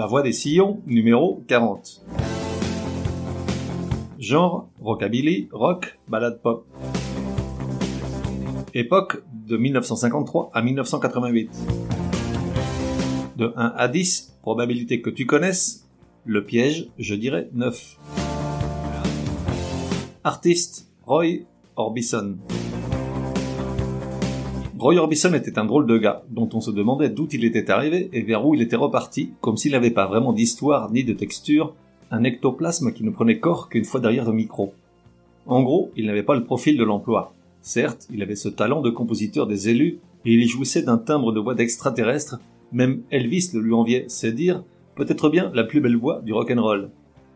La voix des sillons, numéro 40. Genre, rockabilly, rock, ballade pop. Époque de 1953 à 1988. De 1 à 10, probabilité que tu connaisses, le piège, je dirais 9. Artiste, Roy Orbison. Roy Orbison était un drôle de gars, dont on se demandait d'où il était arrivé et vers où il était reparti, comme s'il n'avait pas vraiment d'histoire ni de texture, un ectoplasme qui ne prenait corps qu'une fois derrière le micro. En gros, il n'avait pas le profil de l'emploi. Certes, il avait ce talent de compositeur des élus, et il y jouissait d'un timbre de voix d'extraterrestre, même Elvis le lui enviait, c'est dire, peut-être bien la plus belle voix du rock'n'roll.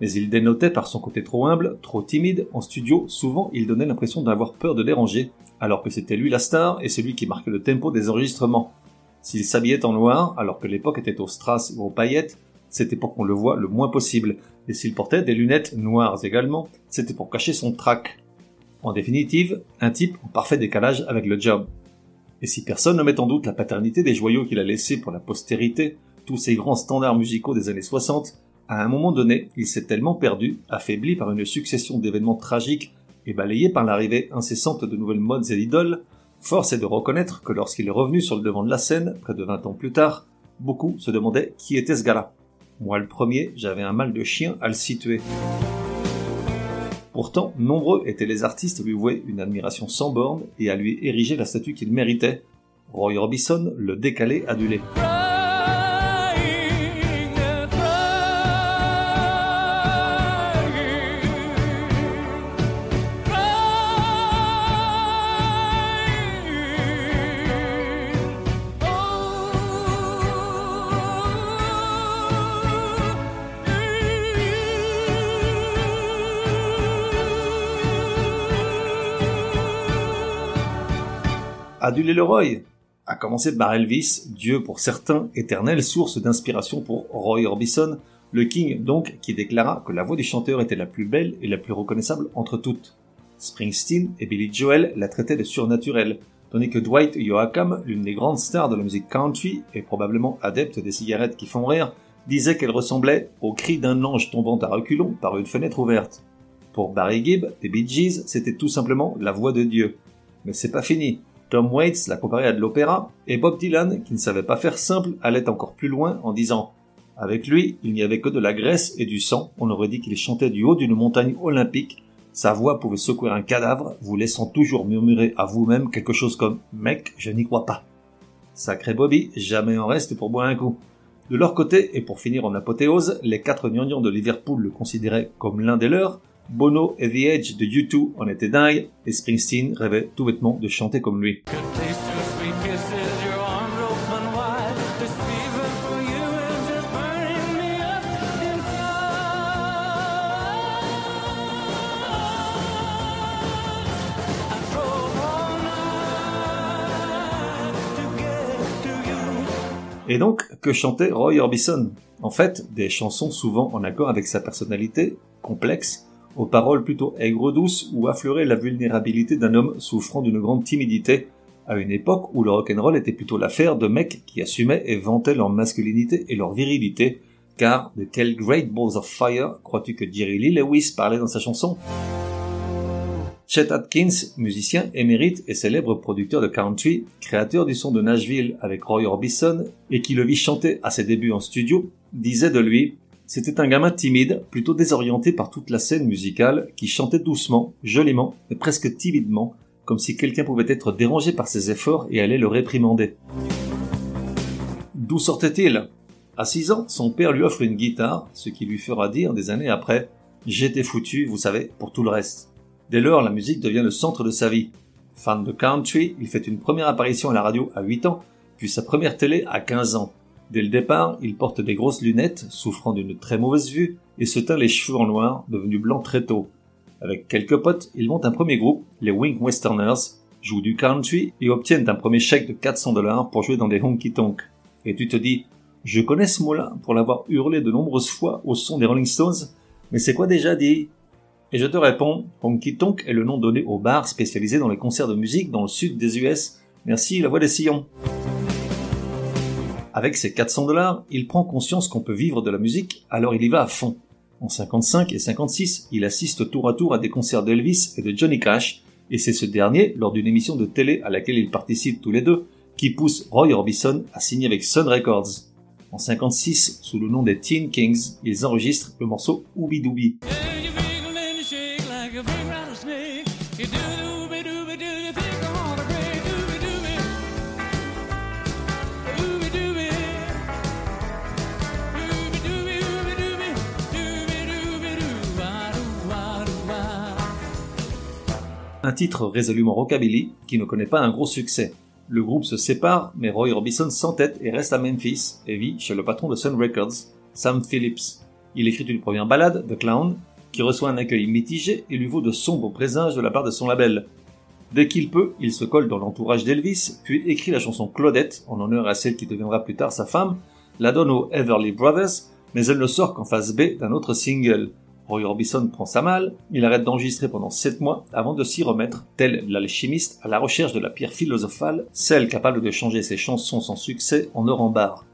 Mais il dénotait par son côté trop humble, trop timide, en studio, souvent il donnait l'impression d'avoir peur de déranger, alors que c'était lui la star et celui qui marquait le tempo des enregistrements. S'il s'habillait en noir, alors que l'époque était aux strass ou aux paillettes, c'était pour qu'on le voie le moins possible, et s'il portait des lunettes noires également, c'était pour cacher son trac. En définitive, un type en parfait décalage avec le job. Et si personne ne met en doute la paternité des joyaux qu'il a laissés pour la postérité, tous ces grands standards musicaux des années 60, à un moment donné, il s'est tellement perdu, affaibli par une succession d'événements tragiques et balayé par l'arrivée incessante de nouvelles modes et d'idoles, force est de reconnaître que lorsqu'il est revenu sur le devant de la scène, près de 20 ans plus tard, beaucoup se demandaient qui était ce gars-là. Moi le premier, j'avais un mal de chien à le situer. Pourtant, nombreux étaient les artistes à lui vouer une admiration sans borne et à lui ériger la statue qu'il méritait. Roy Orbison, le décalé adulé. Aduler le Roy, à commencer par Elvis, Dieu pour certains, éternelle source d'inspiration pour Roy Orbison, le King donc qui déclara que la voix du chanteur était la plus belle et la plus reconnaissable entre toutes. Springsteen et Billy Joel la traitaient de surnaturelle, tandis que Dwight Yoakam, l'une des grandes stars de la musique country et probablement adepte des cigarettes qui font rire, disait qu'elle ressemblait au cri d'un ange tombant à reculons par une fenêtre ouverte. Pour Barry Gibb des Bee Gees, c'était tout simplement la voix de Dieu. Mais c'est pas fini. Tom Waits l'a comparé à de l'opéra, et Bob Dylan, qui ne savait pas faire simple, allait encore plus loin en disant Avec lui, il n'y avait que de la graisse et du sang, on aurait dit qu'il chantait du haut d'une montagne olympique, sa voix pouvait secouer un cadavre, vous laissant toujours murmurer à vous-même quelque chose comme Mec, je n'y crois pas. Sacré Bobby, jamais en reste pour boire un coup. De leur côté, et pour finir en apothéose, les quatre gnangnans de Liverpool le considéraient comme l'un des leurs, Bono et The Edge de U2 en étaient dingues, et Springsteen rêvait tout bêtement de chanter comme lui. Et donc, que chantait Roy Orbison? En fait, des chansons souvent en accord avec sa personnalité, complexe, aux paroles plutôt aigres-douces ou affleurer la vulnérabilité d'un homme souffrant d'une grande timidité, à une époque où le rock'n'roll était plutôt l'affaire de mecs qui assumaient et vantaient leur masculinité et leur virilité, car de quel Great Balls of Fire crois-tu que Jerry Lee Lewis parlait dans sa chanson? Chet Atkins, musicien émérite et célèbre producteur de country, créateur du son de Nashville avec Roy Orbison, et qui le vit chanter à ses débuts en studio, disait de lui c'était un gamin timide, plutôt désorienté par toute la scène musicale, qui chantait doucement, joliment, mais presque timidement, comme si quelqu'un pouvait être dérangé par ses efforts et allait le réprimander. D'où sortait-il? À 6 ans, son père lui offre une guitare, ce qui lui fera dire des années après J'étais foutu, vous savez, pour tout le reste. Dès lors, la musique devient le centre de sa vie. Fan de country, il fait une première apparition à la radio à 8 ans, puis sa première télé à 15 ans. Dès le départ, il porte des grosses lunettes, souffrant d'une très mauvaise vue, et se teint les cheveux en noir, devenus blancs très tôt. Avec quelques potes, il monte un premier groupe, les Wink Westerners, jouent du country et obtiennent un premier chèque de 400 dollars pour jouer dans des honky tonk. Et tu te dis, je connais ce mot-là pour l'avoir hurlé de nombreuses fois au son des Rolling Stones, mais c'est quoi déjà dit Et je te réponds, honky tonk est le nom donné au bar spécialisé dans les concerts de musique dans le sud des US. Merci la voix des sillons. Avec ses 400 dollars, il prend conscience qu'on peut vivre de la musique, alors il y va à fond. En 55 et 56, il assiste tour à tour à des concerts d'Elvis et de Johnny Cash, et c'est ce dernier, lors d'une émission de télé à laquelle ils participent tous les deux, qui pousse Roy Orbison à signer avec Sun Records. En 56, sous le nom des Teen Kings, ils enregistrent le morceau Ooby Dooby. Un titre résolument rockabilly qui ne connaît pas un gros succès. Le groupe se sépare, mais Roy Orbison s'entête et reste à Memphis et vit chez le patron de Sun Records, Sam Phillips. Il écrit une première ballade, The Clown, qui reçoit un accueil mitigé et lui vaut de sombres présages de la part de son label. Dès qu'il peut, il se colle dans l'entourage d'Elvis, puis écrit la chanson Claudette, en honneur à celle qui deviendra plus tard sa femme, la donne aux Everly Brothers, mais elle ne sort qu'en phase B d'un autre single. Roy Orbison prend sa malle, il arrête d'enregistrer pendant 7 mois avant de s'y remettre, tel l'alchimiste à la recherche de la pierre philosophale, celle capable de changer ses chansons sans succès en or en barre.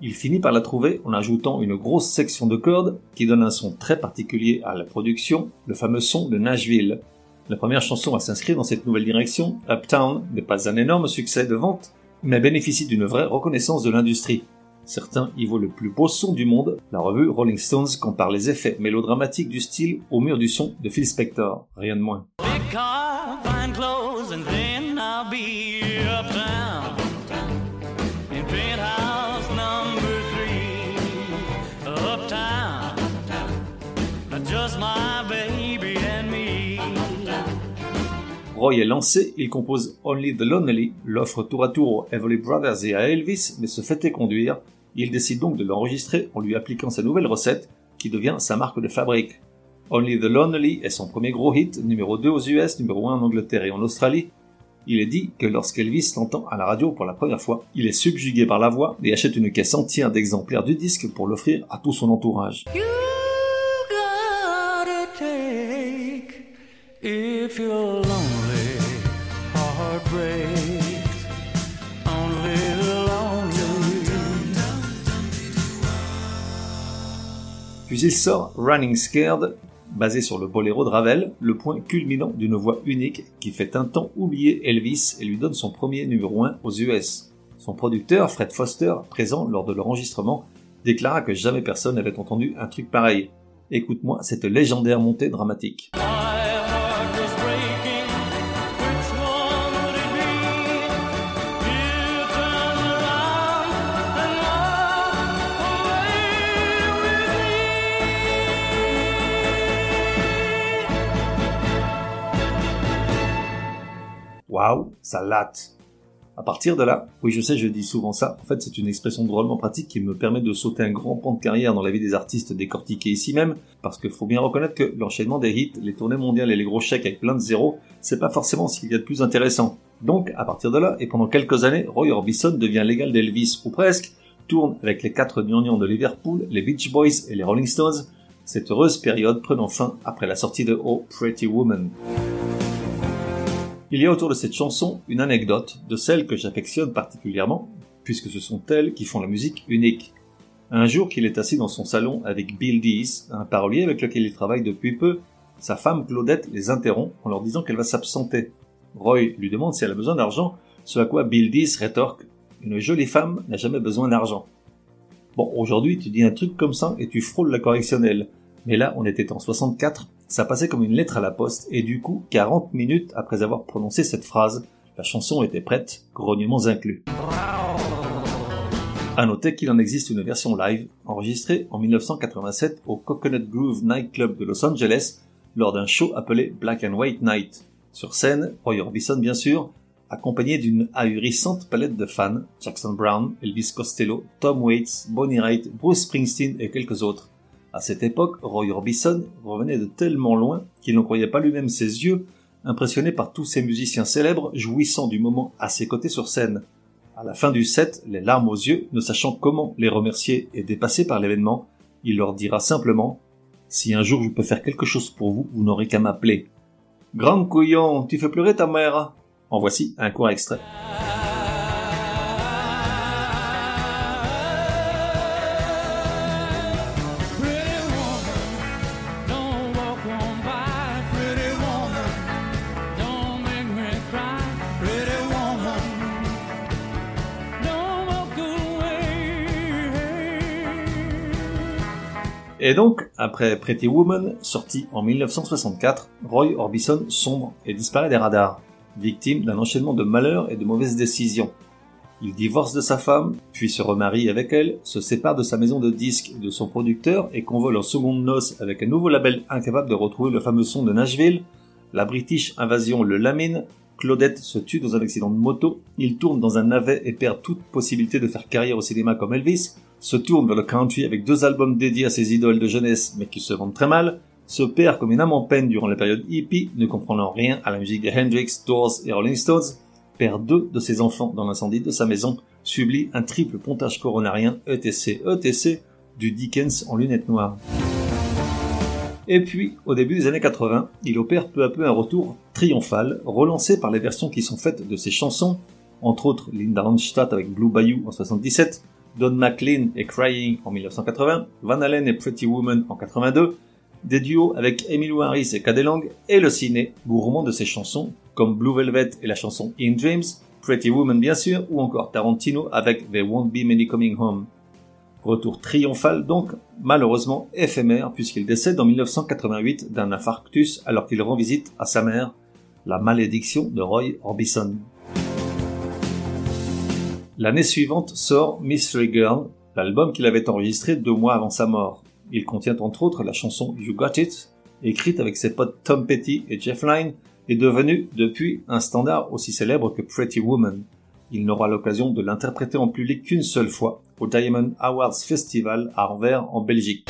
Il finit par la trouver en ajoutant une grosse section de cordes qui donne un son très particulier à la production, le fameux son de Nashville. La première chanson à s'inscrire dans cette nouvelle direction, Uptown, n'est pas un énorme succès de vente, mais bénéficie d'une vraie reconnaissance de l'industrie. Certains y voient le plus beau son du monde. La revue Rolling Stones compare les effets mélodramatiques du style au mur du son de Phil Spector, rien de moins. Est lancé, il compose Only the Lonely, l'offre tour à tour aux Everly Brothers et à Elvis, mais se fait conduire. Il décide donc de l'enregistrer en lui appliquant sa nouvelle recette, qui devient sa marque de fabrique. Only the Lonely est son premier gros hit, numéro 2 aux US, numéro 1 en Angleterre et en Australie. Il est dit que lorsqu'Elvis l'entend à la radio pour la première fois, il est subjugué par la voix et achète une caisse entière d'exemplaires du disque pour l'offrir à tout son entourage. Il sort Running Scared, basé sur le boléro de Ravel, le point culminant d'une voix unique qui fait un temps oublier Elvis et lui donne son premier numéro 1 aux US. Son producteur, Fred Foster, présent lors de leur enregistrement, déclara que jamais personne n'avait entendu un truc pareil. Écoute-moi cette légendaire montée dramatique. Waouh, ça latte. À partir de là, oui je sais, je dis souvent ça, en fait c'est une expression drôlement pratique qui me permet de sauter un grand pan de carrière dans la vie des artistes décortiqués ici même, parce qu'il faut bien reconnaître que l'enchaînement des hits, les tournées mondiales et les gros chèques avec plein de zéros, c'est pas forcément ce qu'il y a de plus intéressant. Donc, à partir de là, et pendant quelques années, Roy Orbison devient l'égal d'Elvis, ou presque, tourne avec les quatre gnangnans de Liverpool, les Beach Boys et les Rolling Stones, cette heureuse période prenant fin après la sortie de Oh Pretty Woman. Il y a autour de cette chanson une anecdote de celle que j'affectionne particulièrement, puisque ce sont elles qui font la musique unique. Un jour qu'il est assis dans son salon avec Bill Dees, un parolier avec lequel il travaille depuis peu, sa femme Claudette les interrompt en leur disant qu'elle va s'absenter. Roy lui demande si elle a besoin d'argent, ce à quoi Bill Dees rétorque Une jolie femme n'a jamais besoin d'argent. Bon, aujourd'hui tu dis un truc comme ça et tu frôles la correctionnelle. Mais là, on était en 64 ça passait comme une lettre à la poste, et du coup, 40 minutes après avoir prononcé cette phrase, la chanson était prête, grognements inclus. À noter qu'il en existe une version live, enregistrée en 1987 au Coconut Grove Nightclub de Los Angeles, lors d'un show appelé Black and White Night. Sur scène, Roy Orbison bien sûr, accompagné d'une ahurissante palette de fans, Jackson Brown, Elvis Costello, Tom Waits, Bonnie Raitt, Bruce Springsteen et quelques autres. À cette époque, Roy Orbison revenait de tellement loin qu'il n'en croyait pas lui-même ses yeux, impressionné par tous ces musiciens célèbres jouissant du moment à ses côtés sur scène. À la fin du set, les larmes aux yeux, ne sachant comment les remercier et dépassé par l'événement, il leur dira simplement Si un jour je peux faire quelque chose pour vous, vous n'aurez qu'à m'appeler. Grand couillon, tu fais pleurer ta mère En voici un court extrait. Et donc, après Pretty Woman, sorti en 1964, Roy Orbison sombre et disparaît des radars, victime d'un enchaînement de malheurs et de mauvaises décisions. Il divorce de sa femme, puis se remarie avec elle, se sépare de sa maison de disques et de son producteur et convole en seconde noce avec un nouveau label incapable de retrouver le fameux son de Nashville. La British Invasion le lamine, Claudette se tue dans un accident de moto, il tourne dans un navet et perd toute possibilité de faire carrière au cinéma comme Elvis, se tourne vers le country avec deux albums dédiés à ses idoles de jeunesse mais qui se vendent très mal, se perd comme une âme en peine durant la période hippie, ne comprenant rien à la musique de Hendrix, Doors et Rolling Stones, perd deux de ses enfants dans l'incendie de sa maison, subit un triple pontage coronarien ETC ETC du Dickens en lunettes noires. Et puis, au début des années 80, il opère peu à peu un retour triomphal, relancé par les versions qui sont faites de ses chansons, entre autres Linda Ronstadt avec Blue Bayou en 77, Don McLean et Crying en 1980, Van Halen et Pretty Woman en 82, des duos avec Emilio Harris et Cadelang, et le ciné, gourmand de ses chansons, comme Blue Velvet et la chanson In Dreams, Pretty Woman bien sûr, ou encore Tarantino avec There Won't Be Many Coming Home. Retour triomphal donc, malheureusement éphémère puisqu'il décède en 1988 d'un infarctus alors qu'il rend visite à sa mère, la malédiction de Roy Orbison. L'année suivante sort Mystery Girl, l'album qu'il avait enregistré deux mois avant sa mort. Il contient entre autres la chanson You Got It, écrite avec ses potes Tom Petty et Jeff Lynne, et devenue depuis un standard aussi célèbre que Pretty Woman. Il n'aura l'occasion de l'interpréter en public qu'une seule fois, au Diamond Awards Festival à Anvers en Belgique.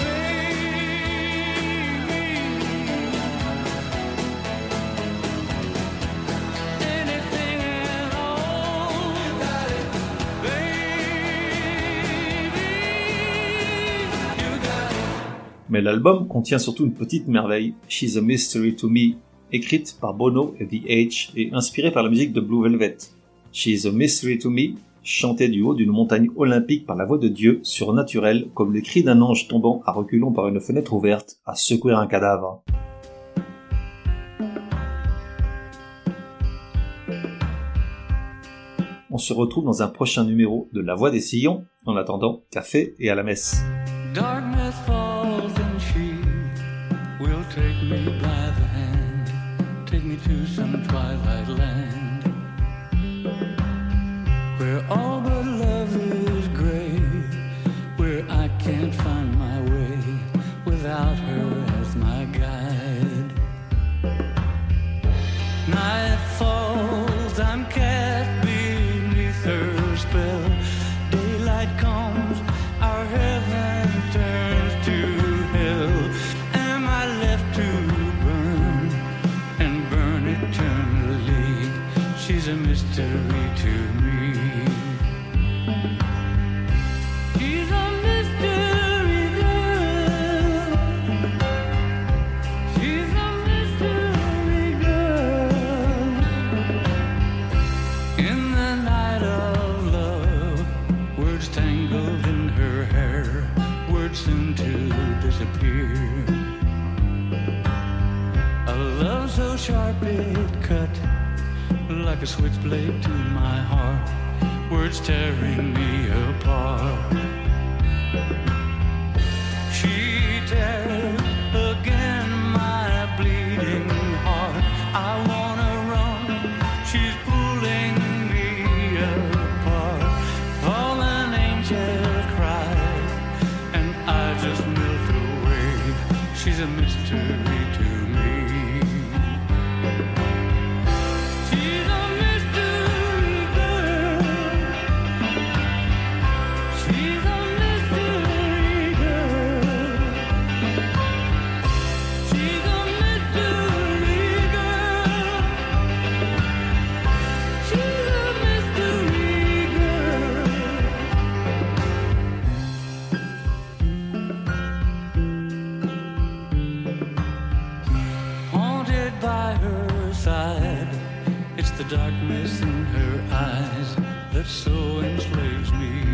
Mais l'album contient surtout une petite merveille, She's a Mystery to Me, écrite par Bono et The H et inspirée par la musique de Blue Velvet. She's a Mystery to Me, chantée du haut d'une montagne olympique par la voix de Dieu, surnaturelle, comme le cri d'un ange tombant à reculons par une fenêtre ouverte, à secouer un cadavre. On se retrouve dans un prochain numéro de La Voix des Sillons. En attendant, café et à la messe. me by the hand, take me to some twilight land. A switchblade to my heart, words tearing me apart. She tears again my bleeding heart. I wanna run, she's pulling me apart. Fallen angel cries, and I just melt away. She's a mystery to the darkness in her eyes that so enslaves me.